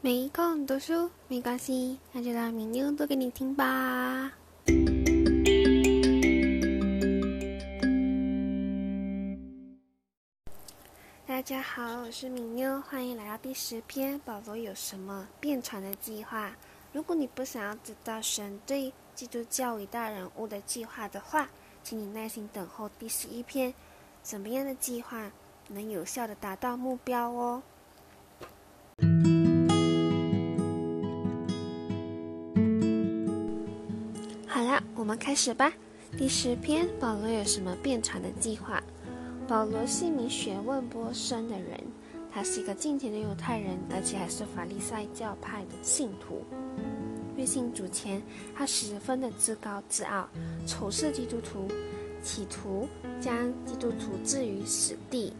没空读书没关系，那就让米妞读给你听吧。大家好，我是米妞，欢迎来到第十篇。保罗有什么变传的计划？如果你不想要知道神对基督教伟大人物的计划的话，请你耐心等候第十一篇。怎么样的计划能有效的达到目标哦？我们开始吧。第十篇，保罗有什么变传的计划？保罗是一名学问颇深的人，他是一个敬虔的犹太人，而且还是法利赛教派的信徒。约信主前，他十分的自高自傲，仇视基督徒，企图将基督徒置于死地。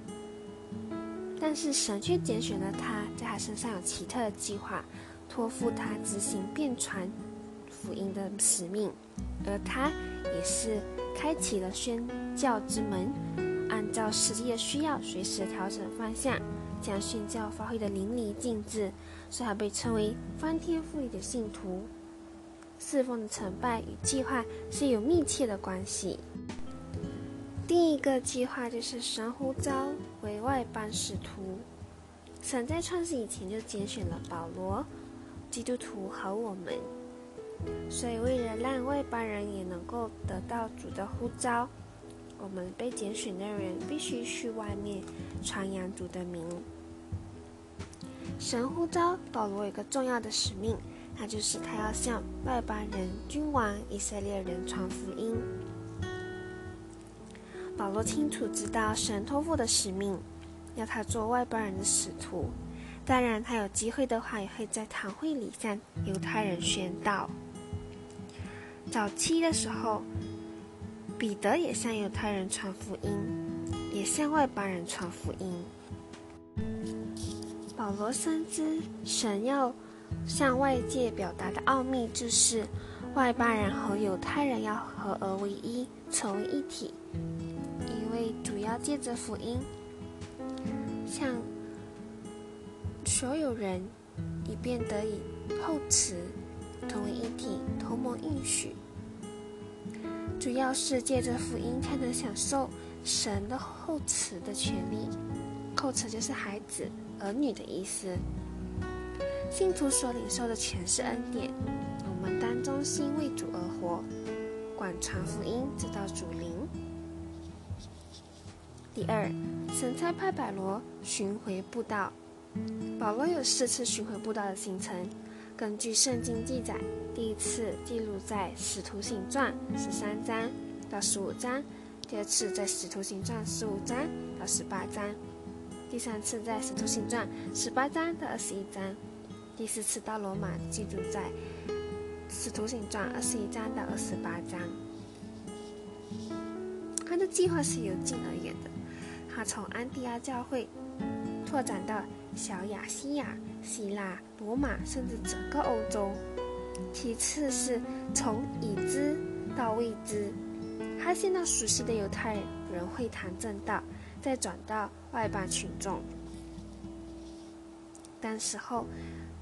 但是神却拣选了他，在他身上有奇特的计划，托付他执行变传福音的使命，而他也是开启了宣教之门，按照实际的需要，随时调整方向，将宣教发挥的淋漓尽致，所以他被称为翻天覆地的信徒。侍奉的成败与计划是有密切的关系。第一个计划就是神呼召为外邦使徒。神在创世以前就拣选了保罗、基督徒和我们，所以为了让外邦人也能够得到主的呼召，我们被拣选的人必须去外面传扬主的名。神呼召保罗有一个重要的使命，那就是他要向外邦人、君王、以色列人传福音。保罗清楚知道神托付的使命，要他做外邦人的使徒。当然，他有机会的话，也会在堂会里向犹太人宣道。早期的时候，彼得也向犹太人传福音，也向外邦人传福音。保罗深知神要向外界表达的奥秘，就是外邦人和犹太人要合而为一，成为一体。因为主要借着福音，向所有人以便得以厚慈，同为一体，同盟应许。主要是借着福音才能享受神的厚慈的权利。厚慈就是孩子、儿女的意思。信徒所领受的全是恩典，我们当中心为主而活，广传福音，直到主灵。第二，神差派保罗巡回布道。保罗有四次巡回布道的行程，根据圣经记载，第一次记录在《使徒行传》十三章到十五章，第二次在《使徒行传》十五章到十八章，第三次在《使徒行传》十八章到二十一章，第四次到罗马记录在《使徒行传》二十一章到二十八章。他的计划是由近而远的。他从安提阿教会拓展到小亚细亚、希腊、罗马，甚至整个欧洲。其次是从已知到未知，他先到熟悉的犹太人会谈正道，再转到外邦群众。当时候，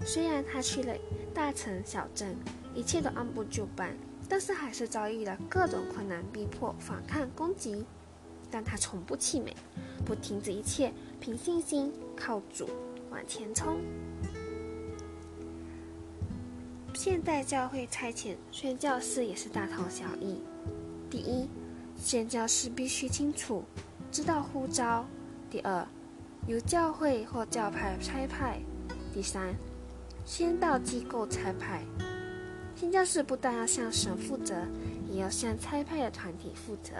虽然他去了大城小镇，一切都按部就班，但是还是遭遇了各种困难、逼迫、反抗、攻击。但他从不气馁，不停止一切，凭信心靠主往前冲。现代教会差遣宣教士也是大同小异。第一，宣教士必须清楚知道呼召；第二，由教会或教派差派；第三，先到机构差派。宣教士不但要向神负责，也要向差派的团体负责。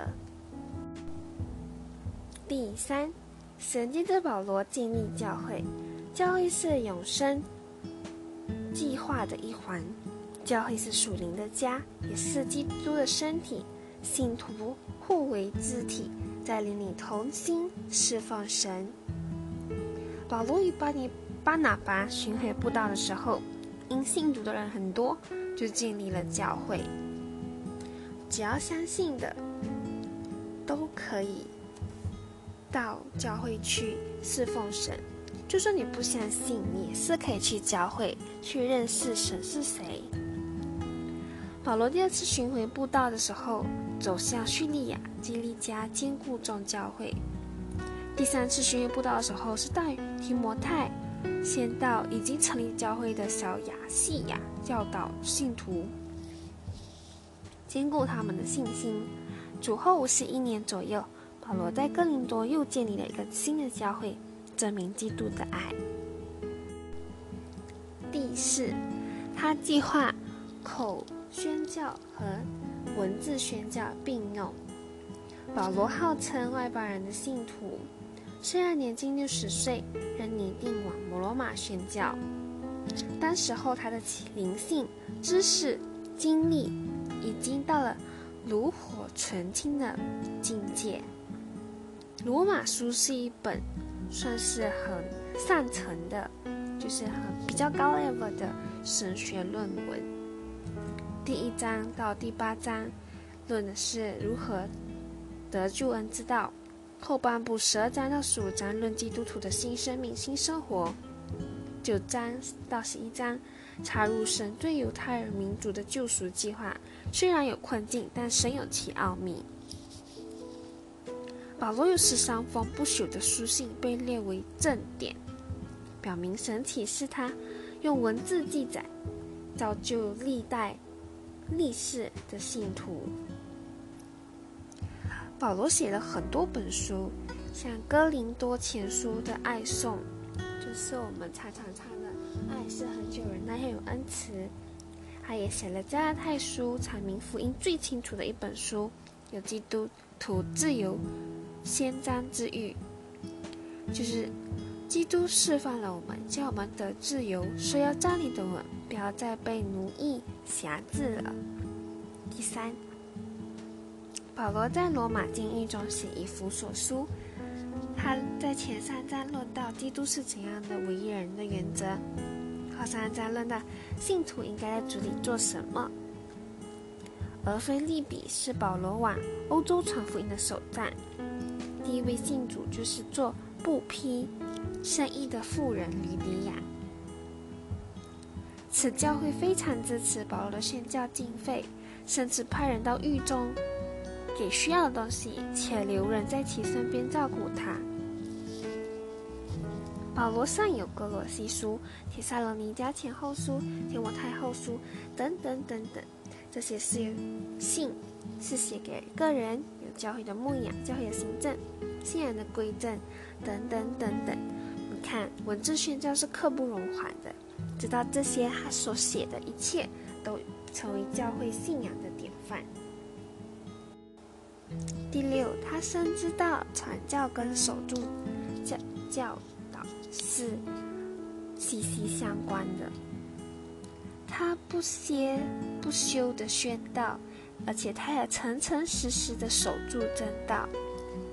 第三，神借着保罗建立教会，教会是永生计划的一环，教会是属灵的家，也是基督的身体，信徒互为肢体，在灵里同心侍奉神。保罗与巴尼巴拿巴巡回布道的时候，因信徒的人很多，就建立了教会。只要相信的，都可以。到教会去侍奉神，就算你不相信，你也是可以去教会，去认识神是谁。保罗第二次巡回布道的时候，走向叙利亚、基利加坚固众教会；第三次巡回布道的时候，是带提摩太先到已经成立教会的小亚细亚，教导信徒，坚固他们的信心。主后五十一年左右，保罗在哥林多又建立了一个新的教会。证明基督的爱。第四，他计划口宣教和文字宣教并用。保罗号称外邦人的信徒，虽然年近六十岁，仍拟定往摩罗马宣教。当时候他的灵性、知识、经历已经到了炉火纯青的境界。罗马书是一本。算是很上层的，就是很比较高 level 的神学论文。第一章到第八章论的是如何得救恩之道，后半部十二章到十五章论基督徒的新生命、新生活。九章到十一章插入神对犹太人民族的救赎计划，虽然有困境，但神有其奥秘。保罗有十三封不朽的书信被列为正典，表明神启示他用文字记载，造就历代历世的信徒。保罗写了很多本书，像《哥林多前书》的爱颂，就是我们常常唱的“爱是很久人那样有恩慈”。他也写了《加拉太书》，阐明福音最清楚的一本书，有基督徒自由。先章之欲，就是基督释放了我们，叫我们得自由，说要站立的稳，不要再被奴役辖制了。第三，保罗在罗马监狱中写以弗所书，他在前三章论到基督是怎样的唯一人的原则，后三章论到信徒应该在主里做什么。而菲利比是保罗往欧洲传福音的首站。第一位信主就是做布匹生意的妇人吕迪亚。此教会非常支持保罗的宣教经费，甚至派人到狱中给需要的东西，且留人在其身边照顾他。保罗上有哥罗西书、铁萨罗尼迦前后书、提摩太后书等等等等，这些是信，是写给个人有。教会的牧养、教会的行政、信仰的规正等等等等，你看文字宣教是刻不容缓的。直到这些他所写的一切都成为教会信仰的典范。第六，他深知道传教跟守住教教导是息息相关的，他不歇不休的宣道。而且他也诚诚实实的守住正道。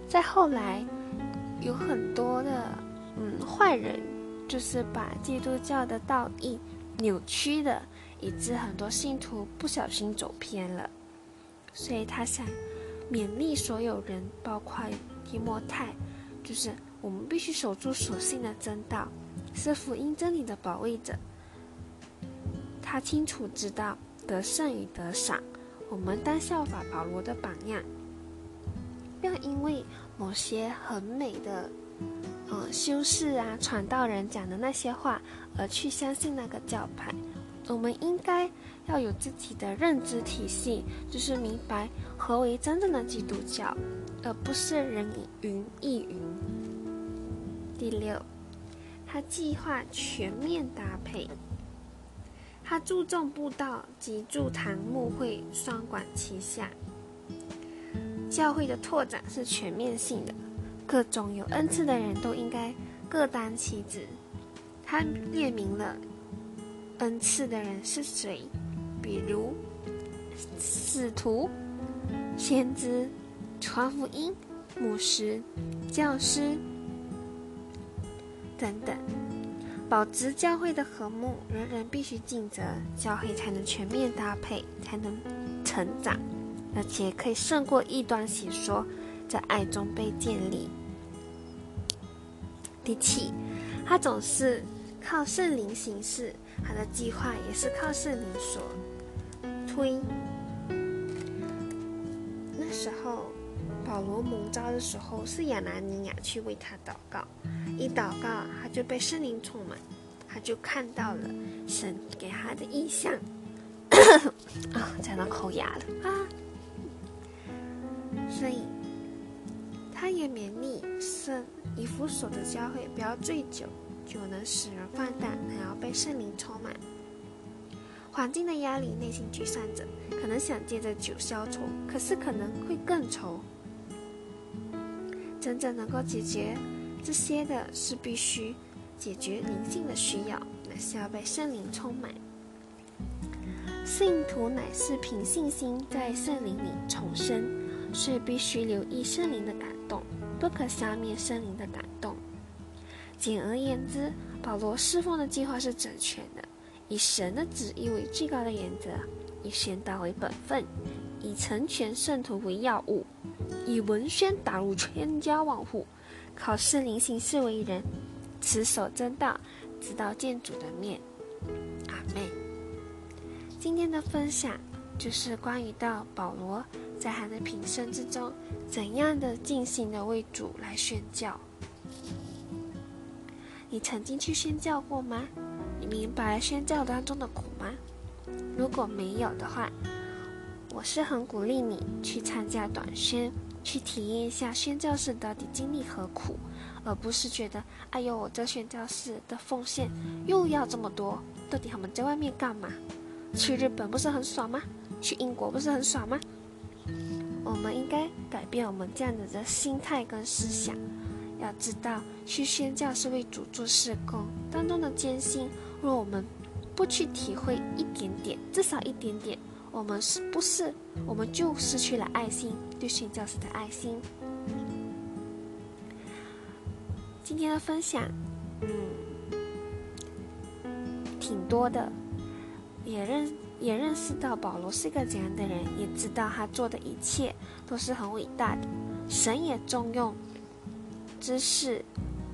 再后来，有很多的嗯坏人，就是把基督教的道义扭曲的，以致很多信徒不小心走偏了。所以他想勉励所有人，包括提摩太，就是我们必须守住所信的真道，是福音真理的保卫者。他清楚知道得胜与得赏。我们当效法保罗的榜样，不要因为某些很美的，嗯，修士啊、传道人讲的那些话而去相信那个教派。我们应该要有自己的认知体系，就是明白何为真正的基督教，而不是人云亦云。第六，他计划全面搭配。他注重布道及助堂牧会双管齐下，教会的拓展是全面性的，各种有恩赐的人都应该各担其职。他列明了恩赐的人是谁，比如使徒、先知、传福音、牧师、教师等等。保持教会的和睦，人人必须尽责，教会才能全面搭配，才能成长，而且可以胜过异端邪说，在爱中被建立。第七，他总是靠圣灵行事，他的计划也是靠圣灵所推。那时候，保罗蒙召的时候，是亚拿尼亚去为他祷告，一祷告他就被圣灵充满，他就看到了神给他的意象。啊，讲到口哑了啊！所以，他也勉励圣以弗所的教会不要醉酒，酒能使人放荡，还要被圣灵充满。环境的压力，内心沮丧者可能想借着酒消愁，可是可能会更愁。真正能够解决这些的是必须解决灵性的需要，那是要被圣灵充满。信徒乃是凭信心在圣灵里重生，所以必须留意圣灵的感动，不可消灭圣灵的感动。简而言之，保罗侍奉的计划是整全的，以神的旨意为最高的原则，以宣道为本分，以成全圣徒为要务，以文宣打入千家万户，考试临行事为人，持守真道，直到见主的面。阿妹。今天的分享就是关于到保罗在他的平生之中怎样的尽心的为主来宣教。你曾经去宣教过吗？你明白宣教当中的苦吗？如果没有的话，我是很鼓励你去参加短宣，去体验一下宣教士到底经历何苦，而不是觉得哎呦，我这宣教士的奉献又要这么多，到底他们在外面干嘛？去日本不是很爽吗？去英国不是很爽吗？我们应该改变我们这样子的心态跟思想。要知道，去宣教是为主做事工当中的艰辛。若我们不去体会一点点，至少一点点，我们是不是我们就失去了爱心，对训教士的爱心？今天的分享，嗯，挺多的。也认也认识到保罗是一个怎样的人，也知道他做的一切都是很伟大的。神也重用知识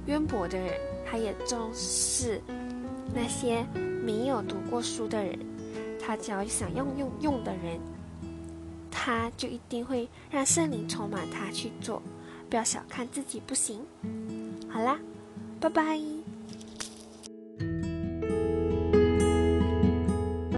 渊博的人，他也重视那些没有读过书的人。他只要想用用用的人，他就一定会让圣灵充满他去做。不要小看自己不行。好啦，拜拜。